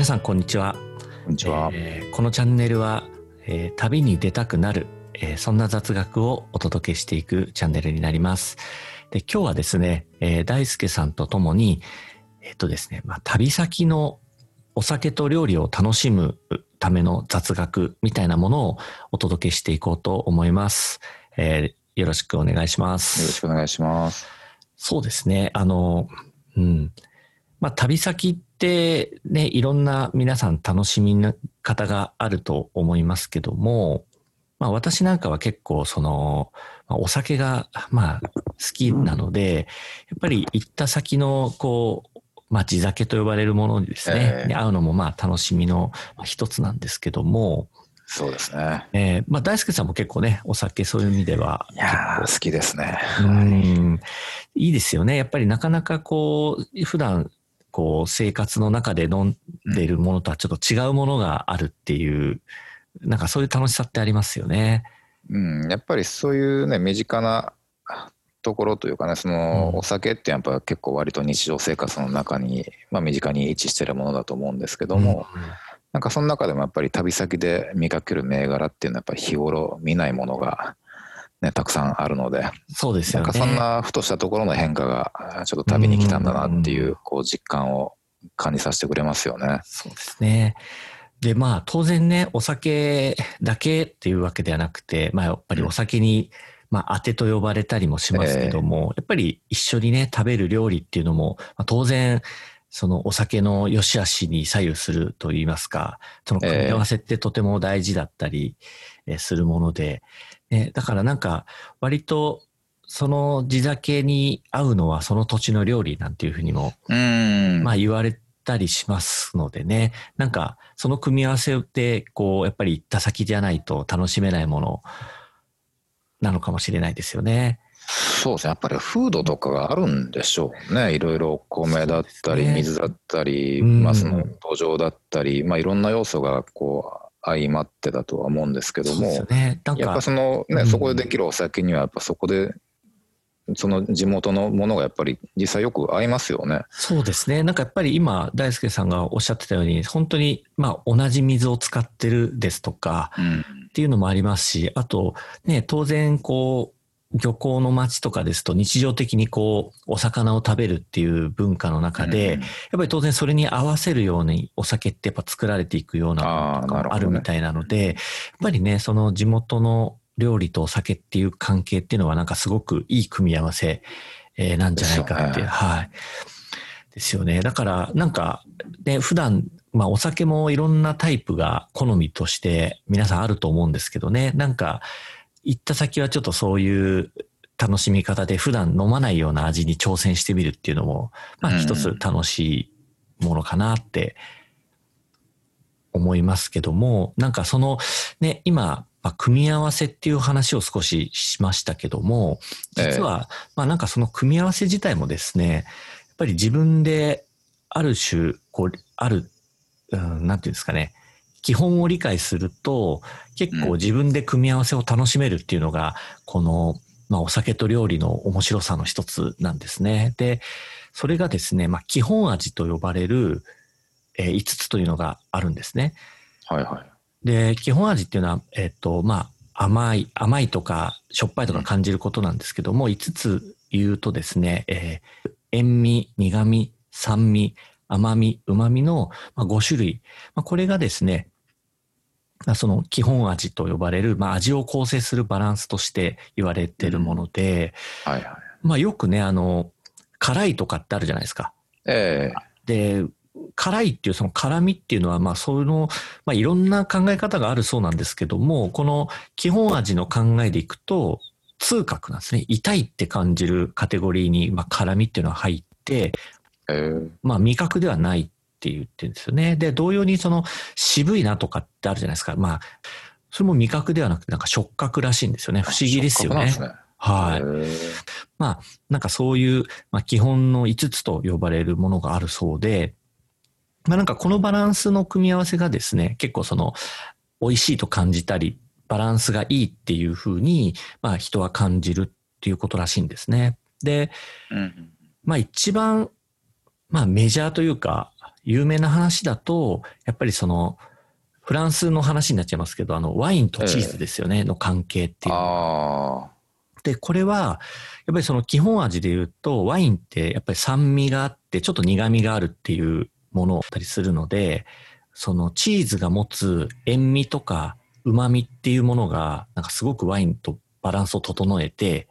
皆さんこんにちは。こんにちは。えーこのチャンネルは、えー旅に出たくなる、えーそんな雑学をお届けしていくチャンネルになります。で今日はですね、えー大輔さんとともに、えっとですね、まあ、旅先のお酒と料理を楽しむための雑学みたいなものをお届けしていこうと思います。えーよろしくお願いします。よろしくお願いします。そうですね。あの、うん。まあ、旅先ってね、いろんな皆さん楽しみな方があると思いますけども、まあ、私なんかは結構その、まあ、お酒が、まあ、好きなので、やっぱり行った先の、こう、まあ、地酒と呼ばれるものにですね、ええ。に会うのもまあ楽しみのまあ一つなんですけども、そうですね。えーまあ大輔さんも結構ね、お酒そういう意味ではいやー、好きですね。うん。いいですよね。やっぱりなかなかこう、普段、こう、生活の中で飲んでいるものとはちょっと違うものがあるっていう、なんかそういう楽しさってありますよね。うん、やっぱりそういうね、身近なところというかね、その、うんお酒ってやっぱ結構割と日常生活の中に、まあ身近に位置してるものだと思うんですけども、なんかその中でもやっぱり旅先で見かける銘柄っていうのはやっぱり日頃見ないものが、ね、たくさんあるので、そうですよね。そんなふとしたところの変化がちょっと旅に来たんだなっていううこう実感を感じさせてくれますよね。そうですね。で、まあ当然ね、お酒だけっていうわけではなくて、まあやっぱりお酒に、まあ当てと呼ばれたりもしますけども、やっぱり一緒にね、食べる料理っていうのも、まあ、当然、そのお酒の良し悪しに左右すると言いますか、その組み合わせってとても大事だったりえーするもので、ね、だからなんか割とその地酒に合うのはその土地の料理なんていうふうにもうん。まあ言われたりしますのでね、なんかその組み合わせって、こう、やっぱり行った先じゃないと楽しめないものなのかもしれないですよね。そうですね。やっぱり風土とかがあるんでしょうね。いろいろ米だったり、水だったり、うんまあその土壌だったり、まあいろんな要素がこう相まってだとは思うんですけども、ね。やっぱ、そのね、うんそこでできるお酒にはやっぱそこで、その地元のものがやっぱり実際よく合いますよね。そうですね。なんかやっぱり今、大輔さんがおっしゃってたように、本当に、まあ同じ水を使ってるですとか、うん。っていうのもありますし、あと、ね、当然、こう、漁港の町とかですと日常的にこう、お魚を食べるっていう文化の中で、うんやっぱり当然それに合わせるようにお酒ってやっぱ作られていくようなものとかもなるほどね。あるみたいなので、やっぱりね、その地元の料理とお酒っていう関係っていうのはなんかすごくいい組み合わせ、えーなんじゃないかってね。はい。ですよね。だから、なんか、ね、普段、まあお酒もいろんなタイプが好みとして皆さんあると思うんですけどね、なんか、行った先はちょっとそういう楽しみ方で普段飲まないような味に挑戦してみるっていうのも、まあうん。一つ楽しいものかなって思いますけども、なんかそのね、今、まあ、組み合わせっていう話を少ししましたけども、実は、まあなんかその組み合わせ自体もですね、やっぱり自分である種、こう、ある、うん、なんていうんですかね、基本を理解すると、結構自分で組み合わせを楽しめるっていうのが、この、まあお酒と料理の面白さの一つなんですね。で、それがですね、まあ基本味と呼ばれる、えー5つというのがあるんですね。はいはい。で、基本味っていうのは、えっ、と、まあ、甘い、甘いとか、しょっぱいとか感じることなんですけども、5つ言うとですね、えー塩味、苦味、酸味、甘み、旨味の、まあ、5種類。まあ、これがですね、まあその基本味と呼ばれる、まあ、味を構成するバランスとして言われているもので、はいはい。まあ、よくね、あの、辛いとかってあるじゃないですか。えで、辛いっていうその辛みっていうのは、まあ、その、まあ、いろんな考え方があるそうなんですけども、この基本味の考えでいくと、痛覚なんですね。痛いって感じるカテゴリーに、まあ、辛みっていうのは入って、えええまあ、味覚ではないって言ってるんですよね。で、同様にその渋いなとかってあるじゃないですか。まあ、それも味覚ではなくて、なんか触覚らしいんですよね。不思議ですよね。はい。えまあ、なんかそういう、まあ、基本の5つと呼ばれるものがあるそうで、まあなんかこのバランスの組み合わせがですね、結構その、美味しいと感じたり、バランスがいいっていうふうに、まあ人は感じるっていうことらしいんですね。で、うんまあ一番、まあメジャーというか、有名な話だと、やっぱりその、フランスの話になっちゃいますけど、あの、ワインとチーズですよね、の関係っていう。あで、これは、やっぱりその基本味で言うと、ワインってやっぱり酸味があって、ちょっと苦味があるっていうものだったりするので、そのチーズが持つ塩味とか旨味っていうものが、なんかすごくワインとバランスを整えて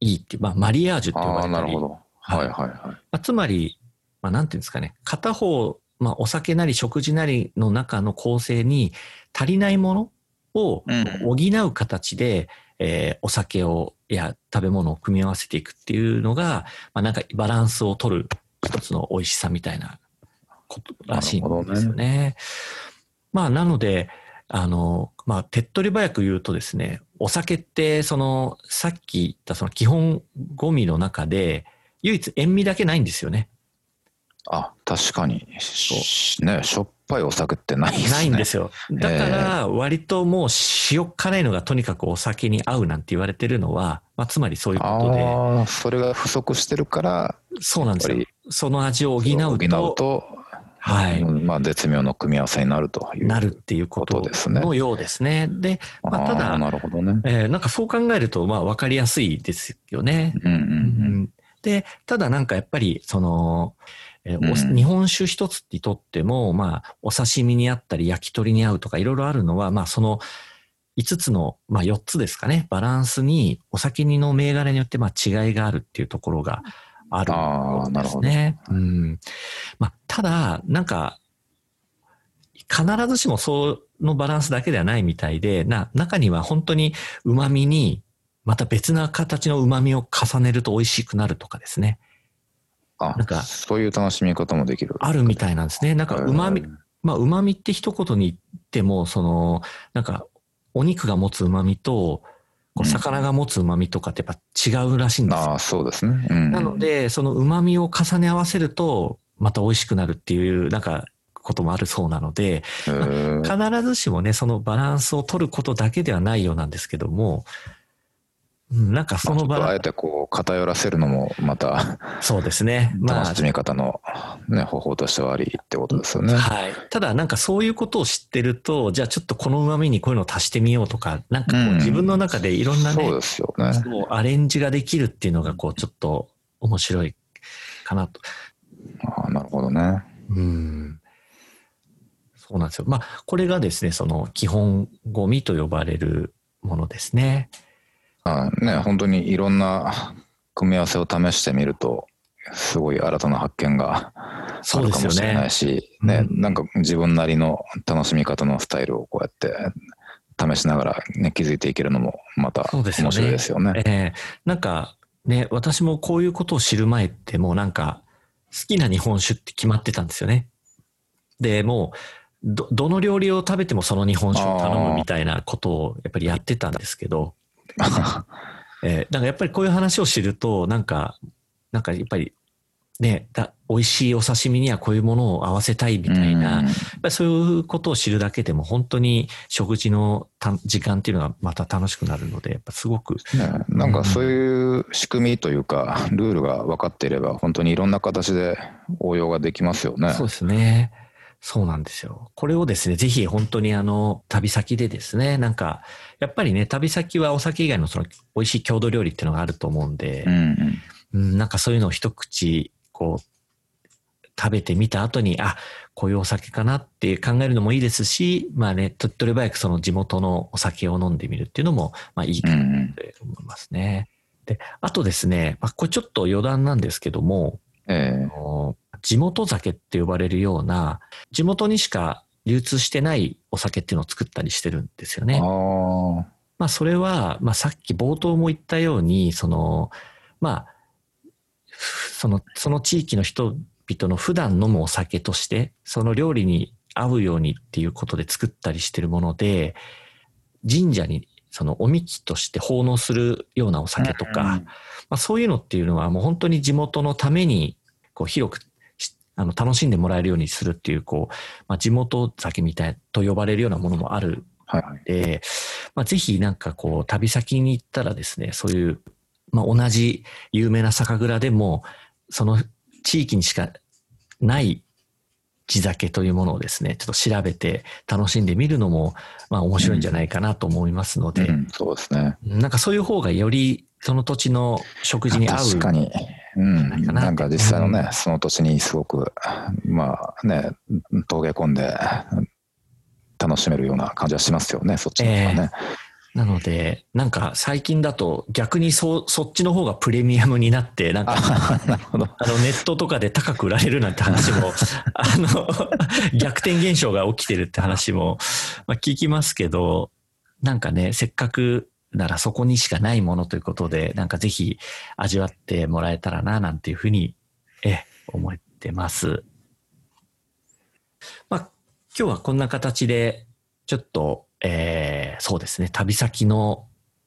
いいっていう、まあマリアージュあ、って呼ばれたり。なるほど。はいはいはいはい。まあ、つまり、まあ、なんていうんですかね、片方、まあ、お酒なり食事なりの中の構成に足りないものをうん補う形で、えーお酒を、や食べ物を組み合わせていくっていうのが、まあ、なんかバランスを取る一つの美味しさみたいなことらしいんですよね。まあ、なので、あの、まあ、手っ取り早く言うとですね、お酒って、その、さっき言ったその基本ゴミの中で、唯一塩味だけないんですよね。あ、確かに。しね、しょっぱいお酒ってないですね。ないんですよ。だから、割ともう塩辛いのがとにかくお酒に合うなんて言われてるのは、まあ、つまりそういうことで、ああ、それが不足してるから、そうなんですよ。その味を補う補と、うと、はいうんまあ、絶妙の組み合わせになるという。なるっていうことですねのようですね。で、まあ、ただ、なるほどね。えーなんかそう考えると、まあ、わかりやすいですよね。うんうんう。うんんで、ただなんかやっぱり、その、えー日本酒一つにとっても、まあ、お刺身にあったり、焼き鳥に合うとかいろいろあるのは、まあ、その、5つの、まあ、4つですかね、バランスに、お酒にの銘柄によって、まあ、違いがあるっていうところがあるんですね。うん。まあ、ただ、なんか、必ずしもそのバランスだけではないみたいで、な、中には本当に旨味に、また別な形の旨味を重ねると美味しくなるとかですね。あなんかそういう楽しみ方もできる。あるみたいなんですね。なんかう、んまあ旨味って一言に言っても、その、なんかお肉が持つ旨味と、こううん魚が持つ旨味とかってやっぱ違うらしいんですよ。ああ、そうですね。うんなの、で、その旨味を重ね合わせると、また美味しくなるっていう、なんか、こともあるそうなので、へー必ずしもね、そのバランスを取ることだけではないようなんですけども、うんなんかそまあちょっとあえてこう偏らせるのもまたス、そうですね。まあ楽しみ方の、ね、方法としてはありってことですよね。はい。ただなんかそういうことを知ってると、じゃあちょっとこの旨味にこういうのを足してみようとか、なんかこううん自分の中でいろんなね、そうですよね。アレンジができるっていうのがこうちょっと面白いかなと。ああなるほどね。うん。そうなんですよ。まあこれがですね、その基本ゴミと呼ばれるものですね。あね本当にいろんな組み合わせを試してみるとすごい新たな発見があそうですよるかもしれないね。し、ねうんなんか自分なりの楽しみ方のスタイルをこうやって試しながら、ね、気づいていけるのもまたそうですよね面白いですよね。ええなんかね、私もこういうことを知る前ってもうなんか好きな日本酒って決まってたんですよね。で、もうど、どの料理を食べてもその日本酒を頼むみたいなことをやっぱりやってたんですけど、えー、なんかやっぱりこういう話を知ると、なんか、なんかやっぱりね、だ美味しいお刺身にはこういうものを合わせたいみたいな、うんそういうことを知るだけでも本当に食事のた時間っていうのがまた楽しくなるので、やっぱすごく、ね、なんかそういう仕組みというか、ルールが分かっていれば、本当にいろんな形で応用ができますよね。そうですね。そうなんですよ。これをですね、ぜひ本当にあの、旅先でですね、なんか、やっぱりね、旅先はお酒以外のその美味しい郷土料理っていうのがあると思うんでう、んうんうん、なんかそういうのを一口、こう、食べてみた後に、あ、こういうお酒かなって考えるのもいいですし、まあね、手っ取り早くその地元のお酒を飲んでみるっていうのも、まあいいかなうんうんって思いますね。で、あとですね、まあこれちょっと余談なんですけども、えあの地元酒って呼ばれるような、地元にしか流通してないお酒っていうのを作ったりしてるんですよえね。まあそれは、まあさっき冒頭も言ったように、その、まあ、その、その地域の人々の普段飲むお酒として、その料理に合うようにっていうことで作ったりしてるもので、神社にそのおみきとして奉納するようなお酒とか、まあ、そういうのっていうのはもう本当に地元のためにこう広くしあの楽しんでもらえるようにするっていうこう、まあ、地元酒みたいと呼ばれるようなものもあるはいはい。で、まあ、ぜひなんかこう旅先に行ったらですねそういう、まあ、同じ有名な酒蔵でもその地域にしかない地酒というものをですね、ちょっと調べて楽しんでみるのも、まあ面白いんじゃないかなと思いますので、うん、そうですね。なんかそういう方がよりその土地の食事に合う。確かに。うん。なんか実際のね、その土地にすごく、まあね、峠込んで楽しめるような感じはしますよね、そっちの方がね。えーなので、なんか最近だと逆にそ、そっちの方がプレミアムになって、なんか、あ のネットとかで高く売られるなんて話も、あの、逆転現象が起きてるって話も、まあ、聞きますけど、なんかね、せっかくならそこにしかないものということで、なんかぜひ味わってもらえたらな、なんていうふうに、え、思ってます。まあ、今日はこんな形で、ちょっと、えー、そうですね、旅先の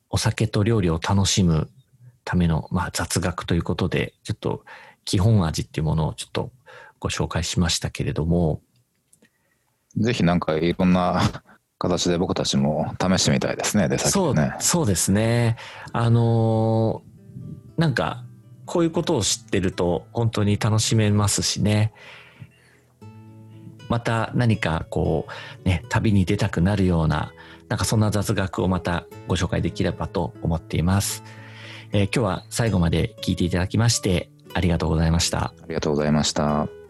お酒と料理を楽しむための、まあ、雑学ということで、ちょっと基本味っていうものをちょっとご紹介しましたけれども。ぜひなんかいろんな形で僕たちも試してみたいですね、出先でね。そう、そうですね。あのー、なんか、こういうことを知ってると本当に楽しめますしね。また何かこうね、旅に出たくなるような、なんかそんな雑学をまたご紹介できればと思っています。えー、今日は最後まで聞いていただきましてありがとうございました。ありがとうございました。